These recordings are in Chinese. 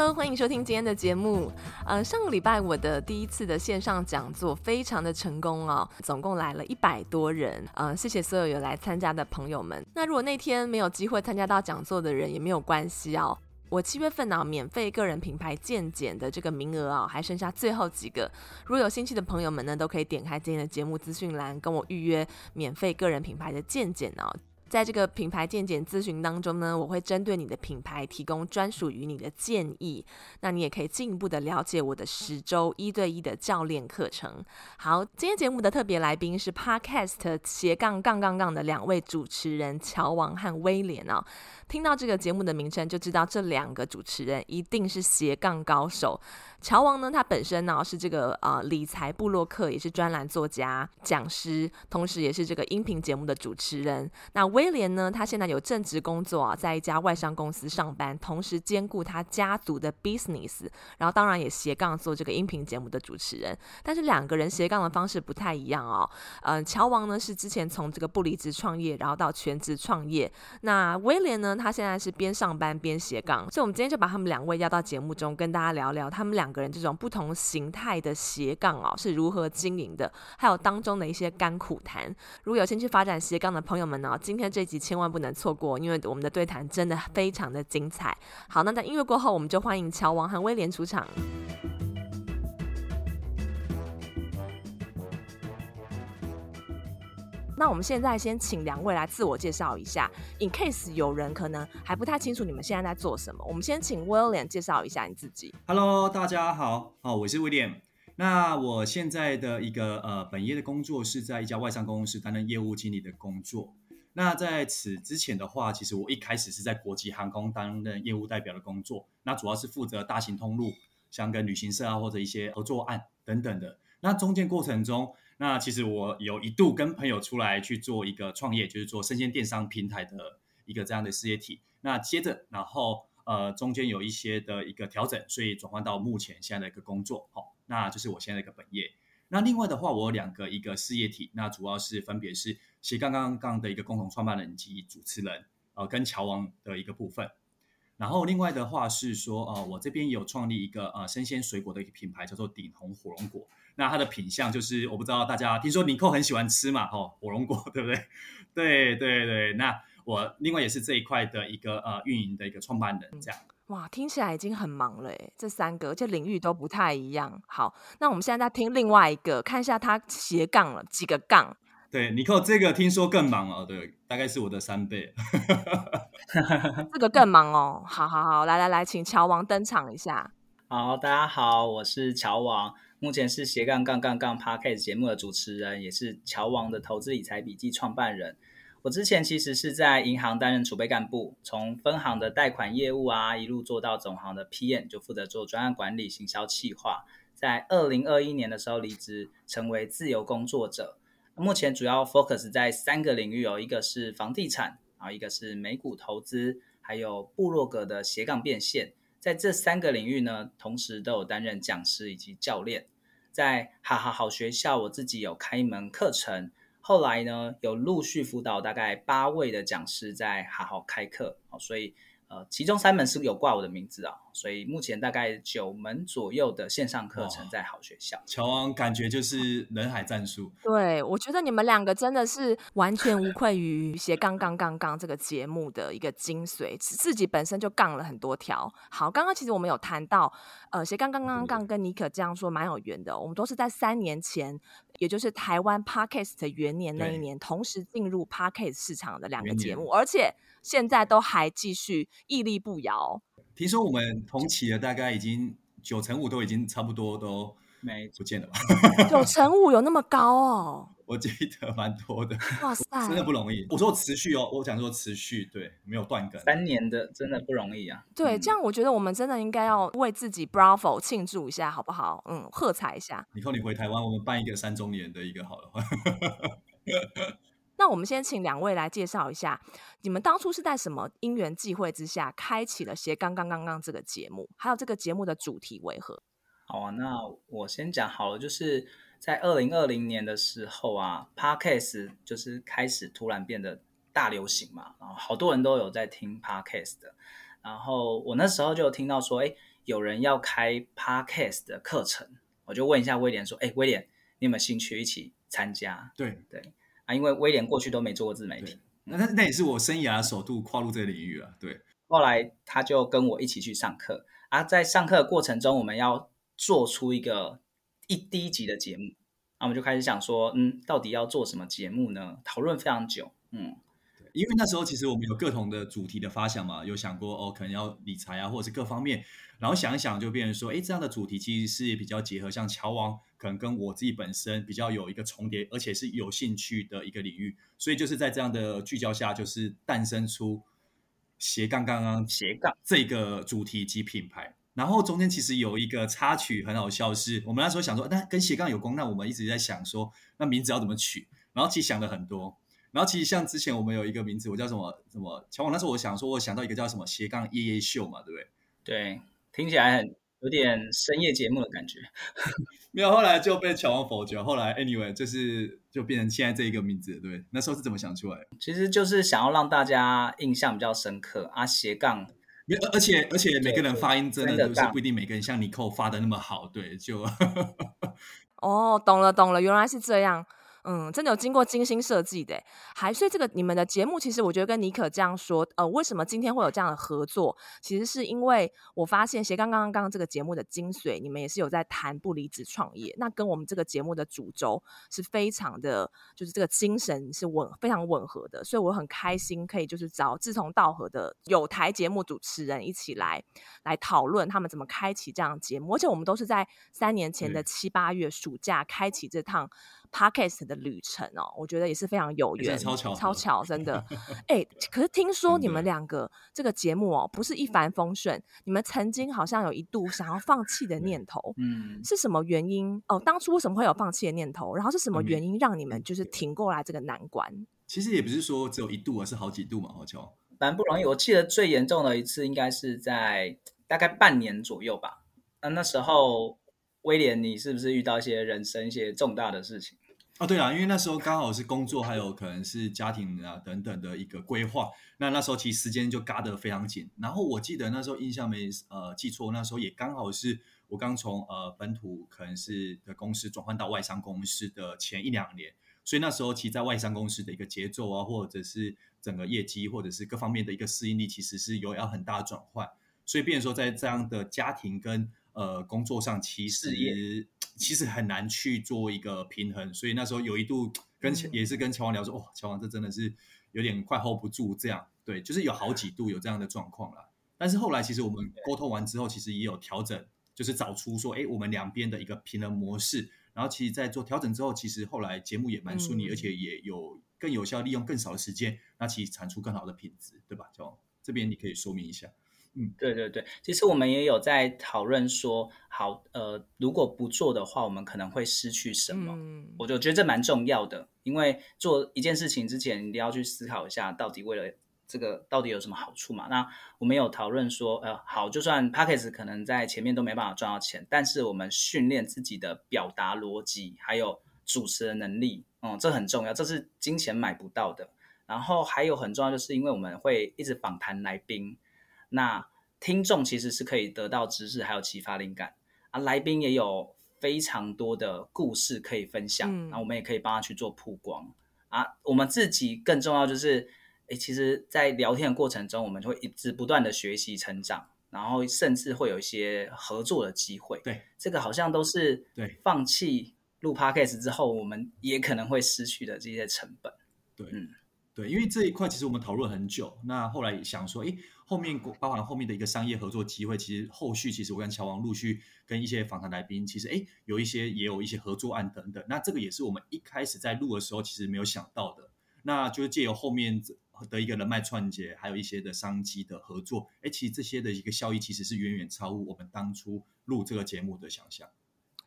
Hello，欢迎收听今天的节目。呃，上个礼拜我的第一次的线上讲座非常的成功哦，总共来了一百多人。呃，谢谢所有有来参加的朋友们。那如果那天没有机会参加到讲座的人也没有关系哦。我七月份呢，免费个人品牌健检的这个名额啊，还剩下最后几个。如果有兴趣的朋友们呢，都可以点开今天的节目资讯栏，跟我预约免费个人品牌的健检哦。在这个品牌建检咨询当中呢，我会针对你的品牌提供专属于你的建议。那你也可以进一步的了解我的十周一对一的教练课程。好，今天节目的特别来宾是 Podcast 斜杠杠杠杠的两位主持人乔王和威廉哦。听到这个节目的名称，就知道这两个主持人一定是斜杠高手。乔王呢，他本身呢是这个呃理财部落客，也是专栏作家、讲师，同时也是这个音频节目的主持人。那威廉呢，他现在有正职工作啊，在一家外商公司上班，同时兼顾他家族的 business，然后当然也斜杠做这个音频节目的主持人。但是两个人斜杠的方式不太一样哦。嗯、乔王呢是之前从这个不离职创业，然后到全职创业。那威廉呢，他现在是边上班边斜杠。所以，我们今天就把他们两位邀到节目中，跟大家聊聊他们两。个人这种不同形态的斜杠哦，是如何经营的？还有当中的一些甘苦谈。如果有兴趣发展斜杠的朋友们呢，今天这集千万不能错过，因为我们的对谈真的非常的精彩。好，那在音乐过后，我们就欢迎乔王和威廉出场。那我们现在先请两位来自我介绍一下，in case 有人可能还不太清楚你们现在在做什么。我们先请 William 介绍一下你自己。Hello，大家好，好，我是 William。那我现在的一个呃本业的工作是在一家外商公司担任业务经理的工作。那在此之前的话，其实我一开始是在国际航空担任业务代表的工作，那主要是负责大型通路，像跟旅行社啊或者一些合作案等等的。那中间过程中，那其实我有一度跟朋友出来去做一个创业，就是做生鲜电商平台的一个这样的事业体。那接着，然后呃中间有一些的一个调整，所以转换到目前现在的一个工作。好，那就是我现在的一个本业。那另外的话，我有两个一个事业体，那主要是分别是斜杠杠杠的一个共同创办人及主持人，呃，跟乔王的一个部分。然后另外的话是说，呃，我这边有创立一个呃生鲜水果的一个品牌，叫做鼎红火龙果。那它的品相就是，我不知道大家听说尼克很喜欢吃嘛，哦，火龙果 对不对？对对对。那我另外也是这一块的一个呃运营的一个创办人，这样。哇，听起来已经很忙了诶，这三个这领域都不太一样。好，那我们现在在听另外一个，看一下他斜杠了几个杠。对，尼克这个听说更忙哦，对，大概是我的三倍。这个更忙哦，好好好，来来来，请乔王登场一下。好，大家好，我是乔王。目前是斜杠杠杠杠 Podcast 节目的主持人，也是乔王的投资理财笔记创办人。我之前其实是在银行担任储备干部，从分行的贷款业务啊，一路做到总行的 PM，就负责做专案管理、行销企划。在二零二一年的时候离职，成为自由工作者。目前主要 focus 在三个领域哦，一个是房地产，然后一个是美股投资，还有部落格的斜杠变现。在这三个领域呢，同时都有担任讲师以及教练。在哈哈好学校，我自己有开一门课程，后来呢，有陆续辅导大概八位的讲师在好好开课，所以。呃，其中三门是有挂我的名字啊，所以目前大概九门左右的线上课程在好学校。乔王感觉就是人海战术。对，我觉得你们两个真的是完全无愧于斜杠杠杠杠这个节目的一个精髓，自己本身就杠了很多条。好，刚刚其实我们有谈到，呃，斜杠杠杠杠跟尼可这样说蛮有缘的，我们都是在三年前，也就是台湾 Podcast 元年那一年，同时进入 Podcast 市场的两个节目，而且。现在都还继续屹立不摇。听说我们同期的大概已经九成五都已经差不多都没不见了吧？九成五有那么高哦？我记得蛮多的。哇塞，真的不容易。我说持续哦，我讲说持续，对，没有断更。三年的真的不容易啊。对，这样我觉得我们真的应该要为自己 Bravo 庆祝一下，好不好？嗯，喝彩一下。以后你回台湾，我们办一个三周年的一个好了。那我们先请两位来介绍一下，你们当初是在什么因缘际会之下开启了斜杠杠杠杠这个节目？还有这个节目的主题为何？好啊，那我先讲好了，就是在二零二零年的时候啊，Podcast 就是开始突然变得大流行嘛，然后好多人都有在听 Podcast 的，然后我那时候就听到说，哎，有人要开 Podcast 的课程，我就问一下威廉说，哎，威廉，你有没有兴趣一起参加？对对。因为威廉过去都没做过自媒体，那那那也是我生涯首度跨入这个领域啊。对，后来他就跟我一起去上课啊，在上课的过程中，我们要做出一个一第一集的节目，那我们就开始想说，嗯，到底要做什么节目呢？讨论非常久，嗯。因为那时候其实我们有各同的主题的发想嘛，有想过哦，可能要理财啊，或者是各方面，然后想一想就变成说，哎，这样的主题其实是比较结合，像乔王可能跟我自己本身比较有一个重叠，而且是有兴趣的一个领域，所以就是在这样的聚焦下，就是诞生出斜杠杠杠斜杠这个主题及品牌。然后中间其实有一个插曲很好笑，是我们那时候想说，那跟斜杠有关，那我们一直在想说，那名字要怎么取？然后其实想了很多。然后其实像之前我们有一个名字，我叫什么什么乔王。那时候我想说，我想到一个叫什么斜杠夜夜秀嘛，对不对？对，听起来很有点深夜节目的感觉。没有，后来就被乔王否决。后来 anyway 就是就变成现在这一个名字，对。那时候是怎么想出来的？其实就是想要让大家印象比较深刻啊，斜杠。而且而且每个人发音真的都是不一定每个人像尼寇发的那么好，对，就。哦，懂了懂了，原来是这样。嗯，真的有经过精心设计的，还所以这个你们的节目，其实我觉得跟妮可这样说，呃，为什么今天会有这样的合作？其实是因为我发现斜杠刚刚刚这个节目的精髓，你们也是有在谈不离职创业，那跟我们这个节目的主轴是非常的，就是这个精神是吻非常吻合的，所以我很开心可以就是找志同道合的有台节目主持人一起来来讨论他们怎么开启这样的节目，而且我们都是在三年前的七八月暑假开启这趟。Podcast 的旅程哦，我觉得也是非常有缘，超巧，超巧，真的。哎、欸，可是听说你们两个这个节目哦，不是一帆风顺，你们曾经好像有一度想要放弃的念头，嗯，是什么原因？哦，当初为什么会有放弃的念头？然后是什么原因让你们就是挺过来这个难关？其实也不是说只有一度，而是好几度嘛，好巧。蛮不容易。我记得最严重的一次应该是在大概半年左右吧。那那时候威廉，你是不是遇到一些人生一些重大的事情？哦，对啊，因为那时候刚好是工作，还有可能是家庭啊等等的一个规划。那那时候其实时间就嘎得非常紧。然后我记得那时候印象没呃记错，那时候也刚好是我刚从呃本土可能是的公司转换到外商公司的前一两年，所以那时候其实在外商公司的一个节奏啊，或者是整个业绩，或者是各方面的一个适应力，其实是有要很大的转换。所以变成说在这样的家庭跟呃工作上，其实。其实很难去做一个平衡，所以那时候有一度跟、嗯、也是跟乔王聊说，哇，乔王这真的是有点快 hold 不住，这样对，就是有好几度有这样的状况了。但是后来其实我们沟通完之后，其实也有调整，就是找出说，哎，我们两边的一个平衡模式。然后其实，在做调整之后，其实后来节目也蛮顺利，嗯、而且也有更有效利用更少的时间，那其实产出更好的品质，对吧？乔王这边你可以说明一下。嗯，对对对，其实我们也有在讨论说，好，呃，如果不做的话，我们可能会失去什么？嗯，我就觉得这蛮重要的，因为做一件事情之前，一定要去思考一下，到底为了这个到底有什么好处嘛？那我们有讨论说，呃，好，就算 Podcast 可能在前面都没办法赚到钱，但是我们训练自己的表达逻辑，还有主持的能力，嗯，这很重要，这是金钱买不到的。然后还有很重要，就是因为我们会一直访谈来宾。那听众其实是可以得到知识，还有启发灵感啊。来宾也有非常多的故事可以分享，那、嗯、我们也可以帮他去做曝光啊。我们自己更重要就是，诶，其实，在聊天的过程中，我们会一直不断的学习成长，然后甚至会有一些合作的机会。对，这个好像都是对放弃录 Podcast 之后，我们也可能会失去的这些成本。对，嗯。对，因为这一块其实我们讨论很久，那后来想说，哎，后面包含后面的一个商业合作机会，其实后续其实我跟乔王陆续跟一些访谈来宾，其实哎有一些也有一些合作案等等，那这个也是我们一开始在录的时候其实没有想到的，那就是借由后面的一个人脉串接，还有一些的商机的合作，哎，其实这些的一个效益其实是远远超乎我们当初录这个节目的想象。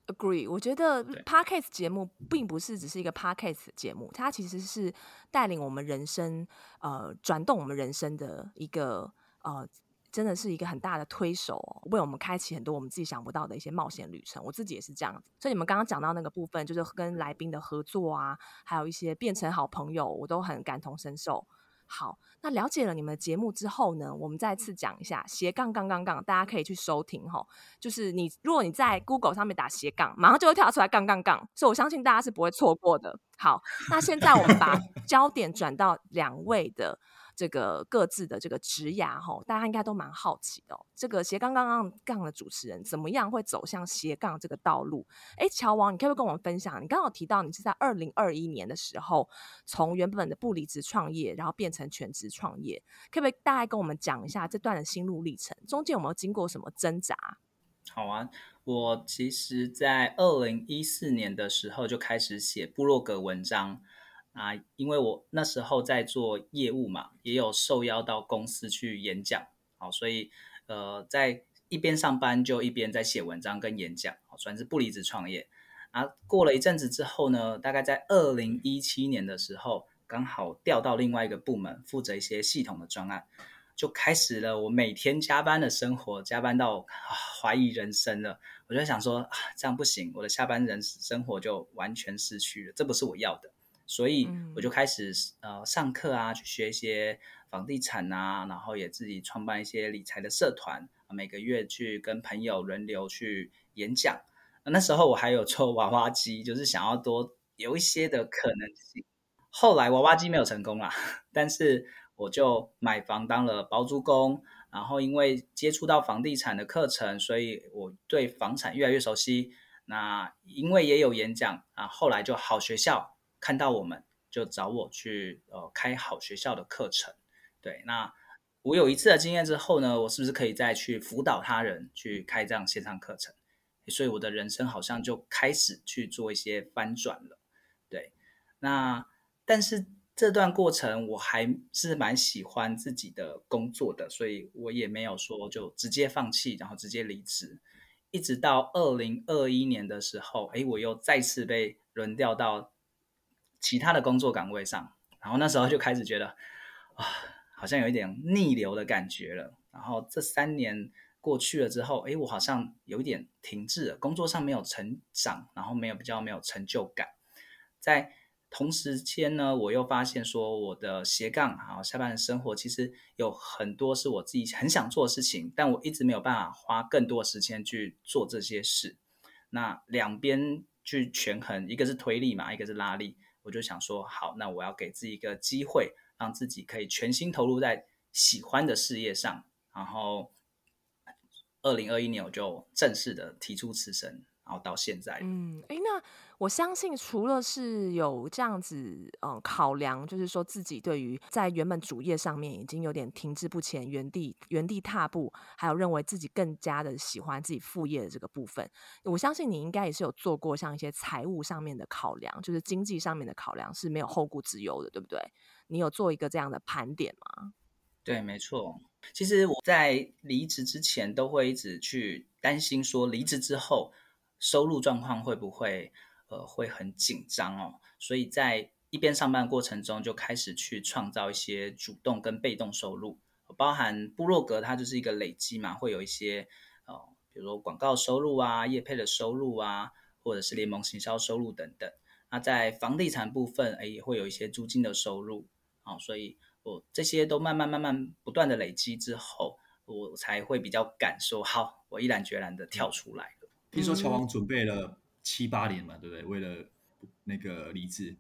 Agree，我觉得 Podcast 节目并不是只是一个 Podcast 节目，它其实是带领我们人生，呃，转动我们人生的一个，呃，真的是一个很大的推手，为我们开启很多我们自己想不到的一些冒险旅程。我自己也是这样子，所以你们刚刚讲到那个部分，就是跟来宾的合作啊，还有一些变成好朋友，我都很感同身受。好，那了解了你们的节目之后呢，我们再次讲一下斜杠杠杠杠，大家可以去收听哈。就是你，如果你在 Google 上面打斜杠，马上就会跳出来杠杠杠，所以我相信大家是不会错过的。好，那现在我们把焦点转到两位的。这个各自的这个职涯哈，大家应该都蛮好奇的哦。这个斜杠杠杠杠的主持人怎么样会走向斜杠这个道路？哎，乔王，你可不可以跟我们分享？你刚刚有提到你是在二零二一年的时候，从原本的不离职创业，然后变成全职创业，可不可以大概跟我们讲一下这段的心路历程？中间有没有经过什么挣扎？好啊，我其实，在二零一四年的时候就开始写部落格文章。啊，因为我那时候在做业务嘛，也有受邀到公司去演讲，好，所以呃，在一边上班就一边在写文章跟演讲，好，算是不离职创业。啊，过了一阵子之后呢，大概在二零一七年的时候，刚好调到另外一个部门，负责一些系统的专案，就开始了我每天加班的生活，加班到、啊、怀疑人生了。我就想说，啊，这样不行，我的下班人生活就完全失去了，这不是我要的。所以我就开始呃上课啊，去学一些房地产啊，然后也自己创办一些理财的社团，每个月去跟朋友轮流去演讲。那时候我还有抽娃娃机，就是想要多有一些的可能性。后来娃娃机没有成功啦，但是我就买房当了包租公，然后因为接触到房地产的课程，所以我对房产越来越熟悉。那因为也有演讲啊，后来就好学校。看到我们就找我去呃开好学校的课程，对，那我有一次的经验之后呢，我是不是可以再去辅导他人去开这样线上课程？所以我的人生好像就开始去做一些翻转了，对，那但是这段过程我还是蛮喜欢自己的工作的，所以我也没有说就直接放弃，然后直接离职，一直到二零二一年的时候，哎，我又再次被轮调到。其他的工作岗位上，然后那时候就开始觉得，啊，好像有一点逆流的感觉了。然后这三年过去了之后，诶，我好像有一点停滞了，工作上没有成长，然后没有比较没有成就感。在同时间呢，我又发现说，我的斜杠，然后下班的生活其实有很多是我自己很想做的事情，但我一直没有办法花更多时间去做这些事。那两边去权衡，一个是推力嘛，一个是拉力。我就想说，好，那我要给自己一个机会，让自己可以全心投入在喜欢的事业上。然后，二零二一年我就正式的提出辞呈，然后到现在。嗯，哎，那。我相信，除了是有这样子，嗯，考量，就是说自己对于在原本主业上面已经有点停滞不前、原地原地踏步，还有认为自己更加的喜欢自己副业的这个部分，我相信你应该也是有做过像一些财务上面的考量，就是经济上面的考量是没有后顾之忧的，对不对？你有做一个这样的盘点吗？对，没错。其实我在离职之前都会一直去担心，说离职之后收入状况会不会。呃，会很紧张哦，所以在一边上班过程中，就开始去创造一些主动跟被动收入，包含部落格，它就是一个累积嘛，会有一些呃，比如说广告收入啊、业配的收入啊，或者是联盟行销收入等等。那在房地产部分，哎，也会有一些租金的收入哦，所以我这些都慢慢慢慢不断的累积之后，我才会比较敢说，好，我毅然决然的跳出来。听说乔王准备了。七八年嘛，对不对？为了那个离职，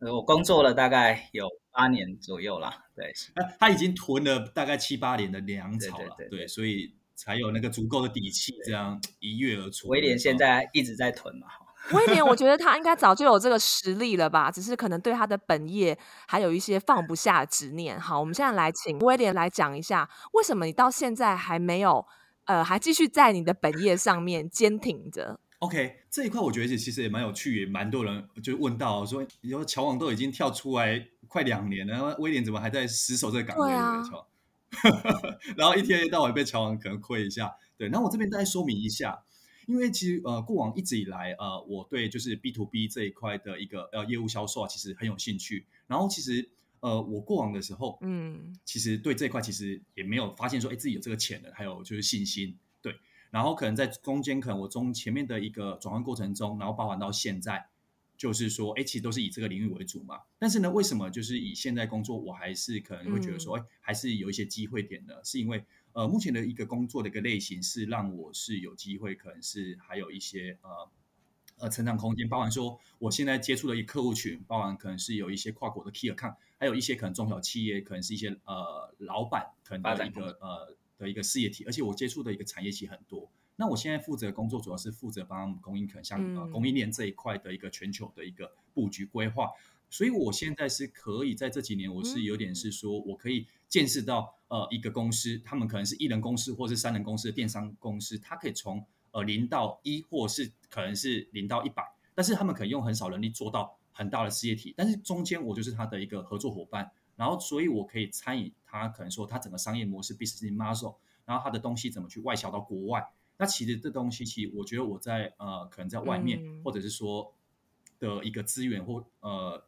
呃，我工作了大概有八年左右啦。对，他已经囤了大概七八年的粮草了，对，对，对，对，所以才有那个足够的底气，这样一跃而出。威廉现在一直在囤嘛，威廉，我觉得他应该早就有这个实力了吧，只是可能对他的本业还有一些放不下的执念。好，我们现在来请威廉来讲一下，为什么你到现在还没有呃，还继续在你的本业上面坚挺着？OK，这一块我觉得其实也蛮有趣，也蛮多人就问到说，你说乔王都已经跳出来快两年了，威廉怎么还在死守这个岗位？对啊，然后一天到晚被乔王可能亏一下。对，那我这边再说明一下。因为其实呃，过往一直以来呃，我对就是 B to B 这一块的一个呃业务销售啊，其实很有兴趣。然后其实呃，我过往的时候，嗯，其实对这一块其实也没有发现说，哎，自己有这个潜能，还有就是信心。对，然后可能在中间，可能我中前面的一个转换过程中，然后包含到现在，就是说，哎，其实都是以这个领域为主嘛。但是呢，为什么就是以现在工作，我还是可能会觉得说，哎、嗯，还是有一些机会点的，是因为。呃，目前的一个工作的一个类型是让我是有机会，可能是还有一些呃呃成长空间，包含说我现在接触的一客户群，包含可能是有一些跨国的 key account，还有一些可能中小企业，可能是一些呃老板可能的一个呃的一个事业体，而且我接触的一个产业其实很多。那我现在负责的工作主要是负责帮他们供应，可能像呃供应链这一块的一个全球的一个布局规划。所以我现在是可以在这几年，我是有点是说我可以见识到。呃，一个公司，他们可能是一人公司或是三人公司的电商公司，它可以从呃零到一，或是可能是零到一百，但是他们可以用很少人力做到很大的事业体，但是中间我就是他的一个合作伙伴，然后所以我可以参与他可能说他整个商业模式 business model，然后他的东西怎么去外销到国外，那其实这东西其实我觉得我在呃可能在外面、嗯、或者是说的一个资源或呃。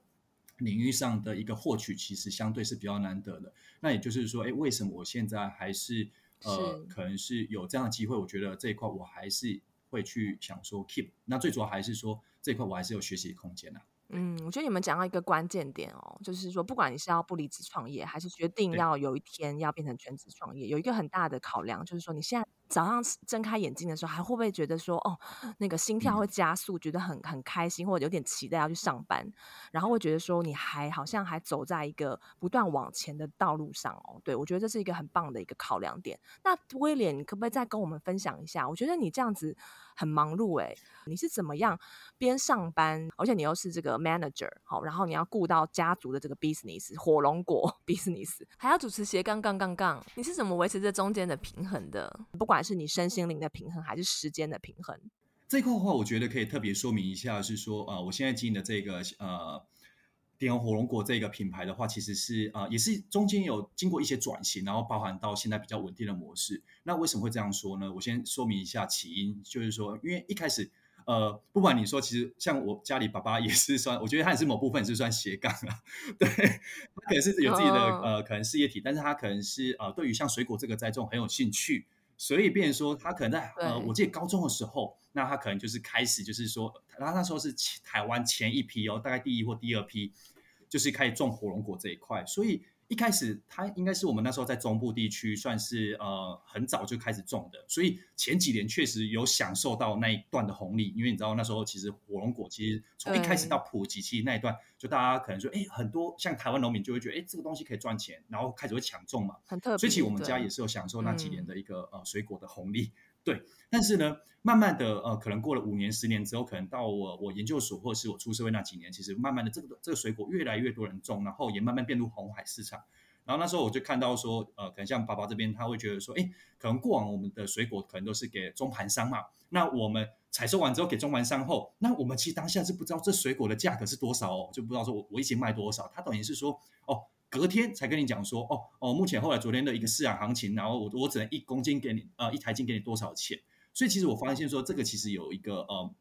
领域上的一个获取，其实相对是比较难得的。那也就是说，哎，为什么我现在还是呃，可能是有这样的机会？我觉得这一块我还是会去想说 keep。那最主要还是说这一块我还是有学习空间的。嗯，我觉得你们讲到一个关键点哦，就是说，不管你是要不离职创业，还是决定要有一天要变成全职创业，有一个很大的考量，就是说你现在。早上睁开眼睛的时候，还会不会觉得说，哦，那个心跳会加速，嗯、觉得很很开心，或者有点期待要去上班，然后会觉得说，你还好像还走在一个不断往前的道路上哦。对，我觉得这是一个很棒的一个考量点。那威廉，你可不可以再跟我们分享一下？我觉得你这样子很忙碌诶，你是怎么样边上班，而且你又是这个 manager 好，然后你要顾到家族的这个 business 火龙果 business，还要主持斜杠杠杠杠，你是怎么维持这中间的平衡的？不管还是你身心灵的平衡，还是时间的平衡？这块的话，我觉得可以特别说明一下，是说，呃，我现在经营的这个呃点红火龙果这个品牌的话，其实是呃也是中间有经过一些转型，然后包含到现在比较稳定的模式。那为什么会这样说呢？我先说明一下起因，就是说，因为一开始，呃，不管你说，其实像我家里爸爸也是算，我觉得他也是某部分是算斜杠啊，对，他可能是有自己的、oh. 呃可能事业体，但是他可能是呃对于像水果这个栽种很有兴趣。所以，变说他可能在呃，我记得高中的时候，那他可能就是开始，就是说，他那时候是台湾前一批哦，大概第一或第二批，就是开始种火龙果这一块，所以。一开始，它应该是我们那时候在中部地区算是呃很早就开始种的，所以前几年确实有享受到那一段的红利。因为你知道那时候其实火龙果其实从一开始到普及期那一段，就大家可能说，哎，很多像台湾农民就会觉得，哎，这个东西可以赚钱，然后开始会抢种嘛。很特别。所以其实我们家也是有享受那几年的一个呃水果的红利。对，但是呢，慢慢的，呃，可能过了五年、十年之后，可能到我我研究所或是我出社会那几年，其实慢慢的，这个这个水果越来越多人种，然后也慢慢变入红海市场。然后那时候我就看到说，呃，可能像爸爸这边，他会觉得说，哎，可能过往我们的水果可能都是给中盘商嘛，那我们采收完之后给中盘商后，那我们其实当下是不知道这水果的价格是多少哦，就不知道说我我一斤卖多少，他等于是说，哦。隔天才跟你讲说，哦哦，目前后来昨天的一个市场行情，然后我我只能一公斤给你，呃，一台斤给你多少钱？所以其实我发现说，这个其实有一个呃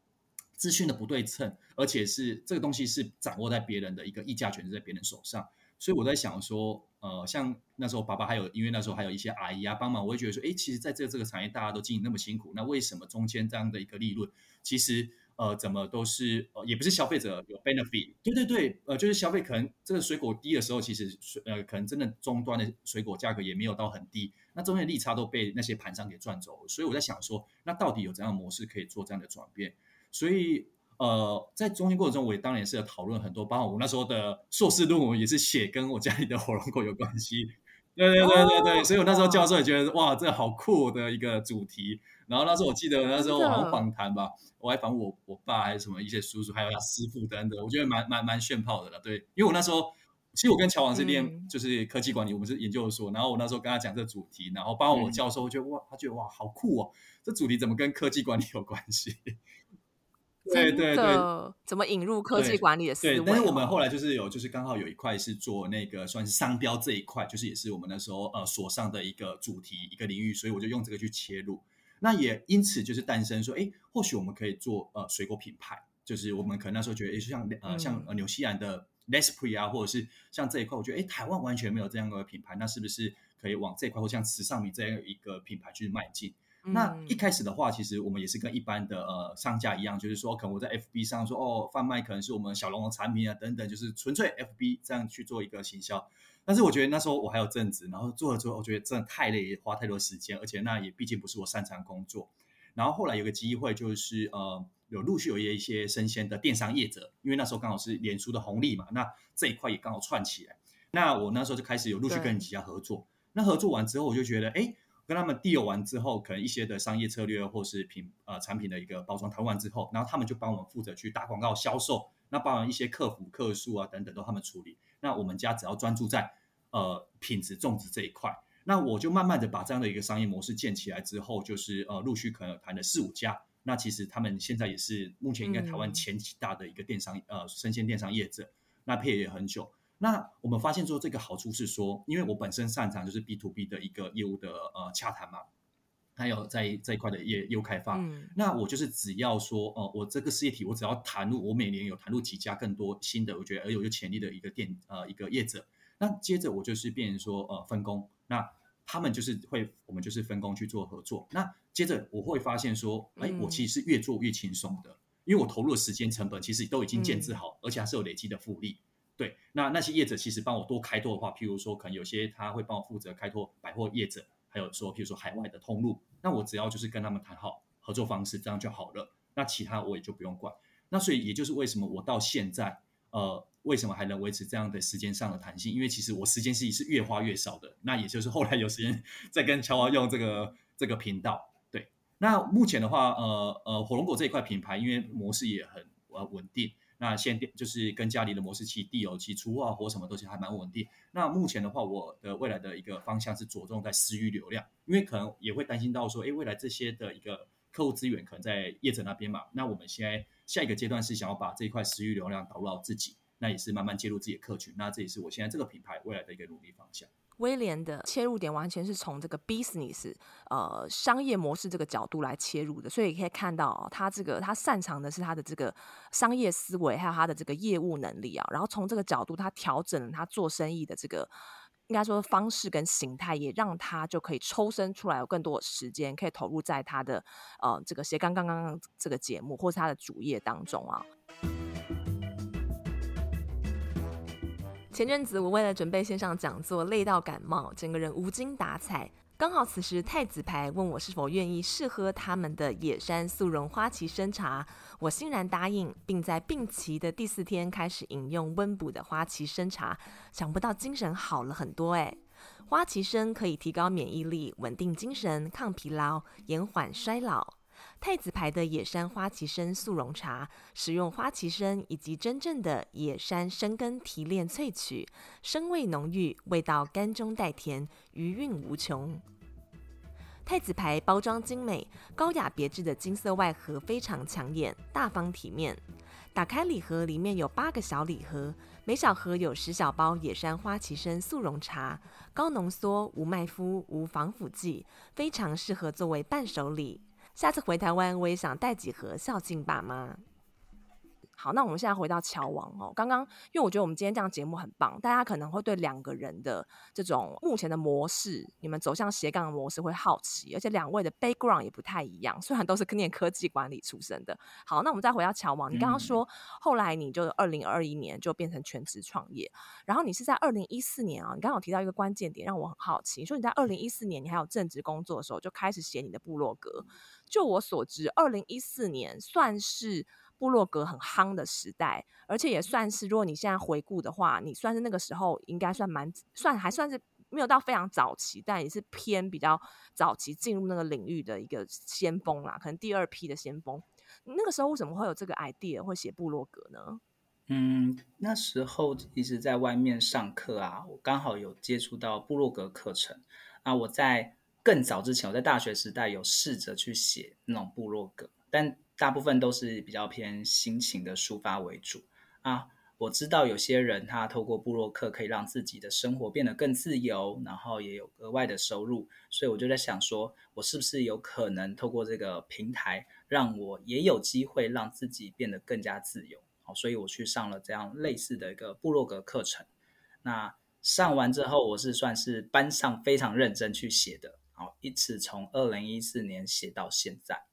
资讯的不对称，而且是这个东西是掌握在别人的一个议价权是在别人手上。所以我在想说，呃，像那时候爸爸还有，因为那时候还有一些阿姨啊帮忙，我会觉得说，哎，其实在这个这个产业大家都经营那么辛苦，那为什么中间这样的一个利润，其实？呃，怎么都是呃，也不是消费者有 benefit，对对对，呃，就是消费可能这个水果低的时候，其实水呃，可能真的终端的水果价格也没有到很低，那中间利差都被那些盘商给赚走。所以我在想说，那到底有怎样的模式可以做这样的转变？所以呃，在中间过程中，我也当然是有讨论很多，包括我那时候的硕士论文也是写跟我家里的火龙果有关系。对对对对对，所以我那时候教授也觉得哇，这好酷的一个主题。然后那时候我记得那时候我好像访谈吧，我还访我我爸还是什么一些叔叔，还有他师傅等等，我觉得蛮蛮蛮炫炮的了。对，因为我那时候其实我跟乔王是练就是科技管理，我们是研究所。然后我那时候跟他讲这主题，然后包括我教授，我觉得哇，他觉得哇好酷哦，这主题怎么跟科技管理有关系？对对对，怎么引入科技管理的思维？对，但是我们后来就是有，就是刚好有一块是做那个算是商标这一块，就是也是我们那时候呃所上的一个主题一个领域，所以我就用这个去切入。那也因此就是诞生说，哎，或许我们可以做呃水果品牌，就是我们可能那时候觉得，哎，像呃像呃纽西兰的 L'esprit 啊，或者是像这一块，我觉得哎台湾完全没有这样的品牌，那是不是可以往这一块，或像慈尚米这样一个品牌去迈进？那一开始的话，其实我们也是跟一般的呃商家一样，就是说，可能我在 FB 上说哦，贩卖可能是我们小龙的产品啊等等，就是纯粹 FB 这样去做一个行销。但是我觉得那时候我还有正职，然后做了之后，我觉得真的太累，花太多时间，而且那也毕竟不是我擅长工作。然后后来有个机会，就是呃有陆续有一些生鲜的电商业者，因为那时候刚好是脸书的红利嘛，那这一块也刚好串起来。那我那时候就开始有陆续跟几家合作。那合作完之后，我就觉得哎。跟他们 deal 完之后，可能一些的商业策略或是品呃产品的一个包装谈完之后，然后他们就帮我们负责去打广告销售，那包含一些客服客诉啊等等都他们处理。那我们家只要专注在呃品质种植这一块，那我就慢慢的把这样的一个商业模式建起来之后，就是呃陆续可能谈了四五家。那其实他们现在也是目前应该台湾前几大的一个电商、嗯、呃生鲜电商业者，那配也很久。那我们发现说，这个好处是说，因为我本身擅长就是 B to B 的一个业务的呃洽谈嘛，还有在这一块的业业务开发。嗯、那我就是只要说，呃，我这个事业体，我只要谈入，我每年有谈入几家更多新的，我觉得而有有潜力的一个店呃一个业者。那接着我就是变成说，呃，分工，那他们就是会，我们就是分工去做合作。那接着我会发现说，哎，我其实是越做越轻松的，嗯、因为我投入的时间成本其实都已经建置好，嗯、而且还是有累积的复利。对，那那些业者其实帮我多开拓的话，譬如说，可能有些他会帮我负责开拓百货业者，还有说，譬如说海外的通路，那我只要就是跟他们谈好合作方式，这样就好了。那其他我也就不用管。那所以也就是为什么我到现在，呃，为什么还能维持这样的时间上的弹性？因为其实我时间是是越花越少的。那也就是后来有时间再跟乔王用这个这个频道。对，那目前的话，呃呃，火龙果这一块品牌，因为模式也很呃稳定。那现店就是跟家里的模式器、地有其出货或什么东西还蛮稳定。那目前的话，我的未来的一个方向是着重在私域流量，因为可能也会担心到说，哎，未来这些的一个客户资源可能在业者那边嘛。那我们现在下一个阶段是想要把这一块私域流量导入到自己，那也是慢慢介入自己的客群。那这也是我现在这个品牌未来的一个努力方向。威廉的切入点完全是从这个 business 呃商业模式这个角度来切入的，所以可以看到，他这个他擅长的是他的这个商业思维，还有他的这个业务能力啊。然后从这个角度，他调整了他做生意的这个应该说方式跟形态，也让他就可以抽身出来，有更多的时间可以投入在他的呃这个斜杠刚刚这个节目或是他的主业当中啊。前阵子我为了准备线上讲座，累到感冒，整个人无精打采。刚好此时太子牌问我是否愿意试喝他们的野山速溶花旗参茶，我欣然答应，并在病期的第四天开始饮用温补的花旗参茶，想不到精神好了很多诶。花旗参可以提高免疫力，稳定精神，抗疲劳，延缓衰老。太子牌的野山花旗参速溶茶，使用花旗参以及真正的野山生根提炼萃取，生味浓郁，味道甘中带甜，余韵无穷。太子牌包装精美，高雅别致的金色外盒非常抢眼，大方体面。打开礼盒，里面有八个小礼盒，每小盒有十小包野山花旗参速溶茶，高浓缩，无麦麸，无防腐剂，非常适合作为伴手礼。下次回台湾，我也想带几盒孝敬爸妈。好，那我们现在回到乔王哦。刚刚，因为我觉得我们今天这样节目很棒，大家可能会对两个人的这种目前的模式，你们走向斜杠的模式会好奇，而且两位的 background 也不太一样，虽然都是念科技管理出身的。好，那我们再回到乔王，你刚刚说、嗯、后来你就二零二一年就变成全职创业，然后你是在二零一四年啊，你刚刚有提到一个关键点让我很好奇，你说你在二零一四年你还有正职工作的时候就开始写你的部落格。就我所知，二零一四年算是。部落格很夯的时代，而且也算是，如果你现在回顾的话，你算是那个时候应该算蛮算还算是没有到非常早期，但也是偏比较早期进入那个领域的一个先锋啦，可能第二批的先锋。那个时候为什么会有这个 idea 会写部落格呢？嗯，那时候一直在外面上课啊，我刚好有接触到部落格课程啊。我在更早之前，我在大学时代有试着去写那种部落格，但大部分都是比较偏心情的抒发为主啊。我知道有些人他透过部落客可以让自己的生活变得更自由，然后也有额外的收入，所以我就在想说，我是不是有可能透过这个平台，让我也有机会让自己变得更加自由。好所以我去上了这样类似的一个部落格课程。那上完之后，我是算是班上非常认真去写的。好，一直从二零一四年写到现在。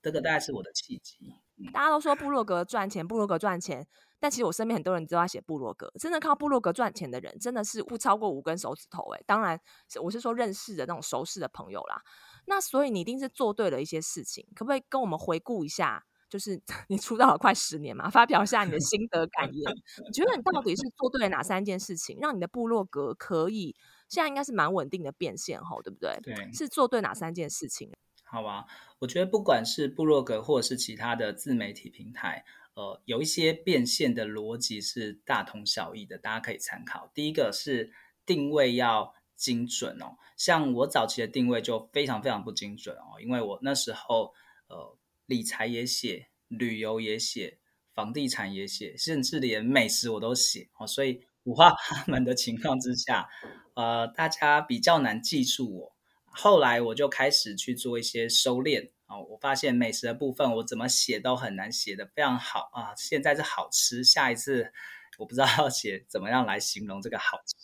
好，这个大概是我的契机。大家都说部落格赚钱，部落格赚钱，但其实我身边很多人都在写部落格。真的靠部落格赚钱的人，真的是不超过五根手指头。哎，当然我是说认识的那种熟识的朋友啦。那所以你一定是做对了一些事情，可不可以跟我们回顾一下？就是 你出道了快十年嘛，发表一下你的心得感言。你觉得你到底是做对了哪三件事情，让你的部落格可以现在应该是蛮稳定的变现吼，对不对？对，是做对哪三件事情？好吧，我觉得不管是部落格或者是其他的自媒体平台，呃，有一些变现的逻辑是大同小异的，大家可以参考。第一个是定位要精准哦，像我早期的定位就非常非常不精准哦，因为我那时候呃。理财也写，旅游也写，房地产也写，甚至连美食我都写哦。所以五花八门的情况之下，呃，大家比较难记住我。后来我就开始去做一些收敛啊。我发现美食的部分我怎么写都很难写得非常好啊。现在是好吃，下一次我不知道要写怎么样来形容这个好吃。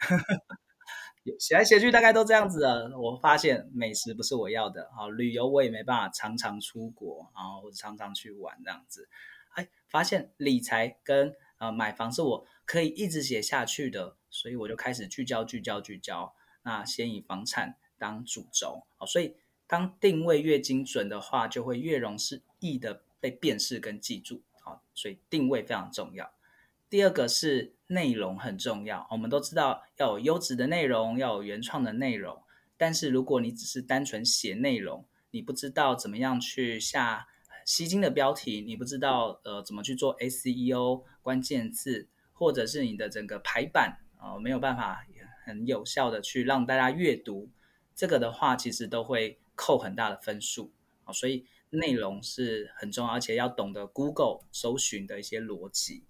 写来写去大概都这样子的，我发现美食不是我要的，啊，旅游我也没办法常常出国，然后或者常常去玩这样子，哎，发现理财跟呃买房是我可以一直写下去的，所以我就开始聚焦聚焦聚焦，那先以房产当主轴，好，所以当定位越精准的话，就会越容易的被辨识跟记住，好，所以定位非常重要。第二个是内容很重要，我们都知道要有优质的内容，要有原创的内容。但是如果你只是单纯写内容，你不知道怎么样去下吸睛的标题，你不知道呃怎么去做 SEO 关键字，或者是你的整个排版啊、呃、没有办法很有效的去让大家阅读，这个的话其实都会扣很大的分数啊、呃。所以内容是很重要，而且要懂得 Google 搜寻的一些逻辑。